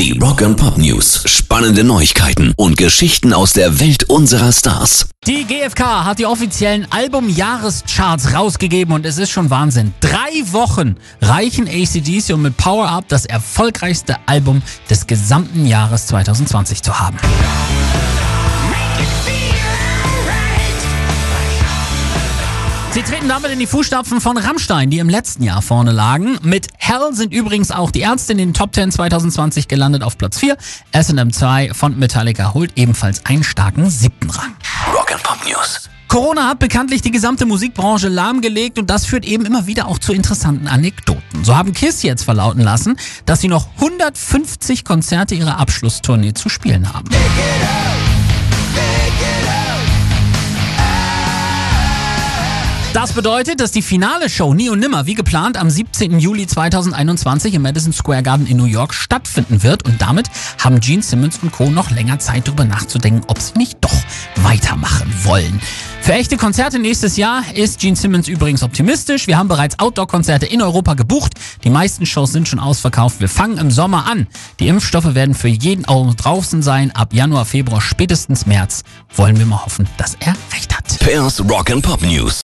Die Rock and Pop News. Spannende Neuigkeiten und Geschichten aus der Welt unserer Stars. Die GfK hat die offiziellen Albumjahrescharts rausgegeben und es ist schon Wahnsinn. Drei Wochen reichen ACDC, um mit Power Up das erfolgreichste Album des gesamten Jahres 2020 zu haben. Sie treten damit in die Fußstapfen von Rammstein, die im letzten Jahr vorne lagen. Mit Hell sind übrigens auch die Ärzte in den Top 10 2020 gelandet auf Platz 4. SM 2 von Metallica holt ebenfalls einen starken siebten Rang. Rock and Pop News. Corona hat bekanntlich die gesamte Musikbranche lahmgelegt und das führt eben immer wieder auch zu interessanten Anekdoten. So haben Kiss jetzt verlauten lassen, dass sie noch 150 Konzerte ihrer Abschlusstournee zu spielen haben. Das bedeutet, dass die finale Show Nie und Nimmer wie geplant am 17. Juli 2021 im Madison Square Garden in New York stattfinden wird und damit haben Gene Simmons und Co. noch länger Zeit darüber nachzudenken, ob sie nicht doch weitermachen wollen. Für echte Konzerte nächstes Jahr ist Gene Simmons übrigens optimistisch. Wir haben bereits Outdoor-Konzerte in Europa gebucht. Die meisten Shows sind schon ausverkauft. Wir fangen im Sommer an. Die Impfstoffe werden für jeden auch draußen sein. Ab Januar, Februar, spätestens März wollen wir mal hoffen, dass er recht hat. Pairs Rock and Pop News.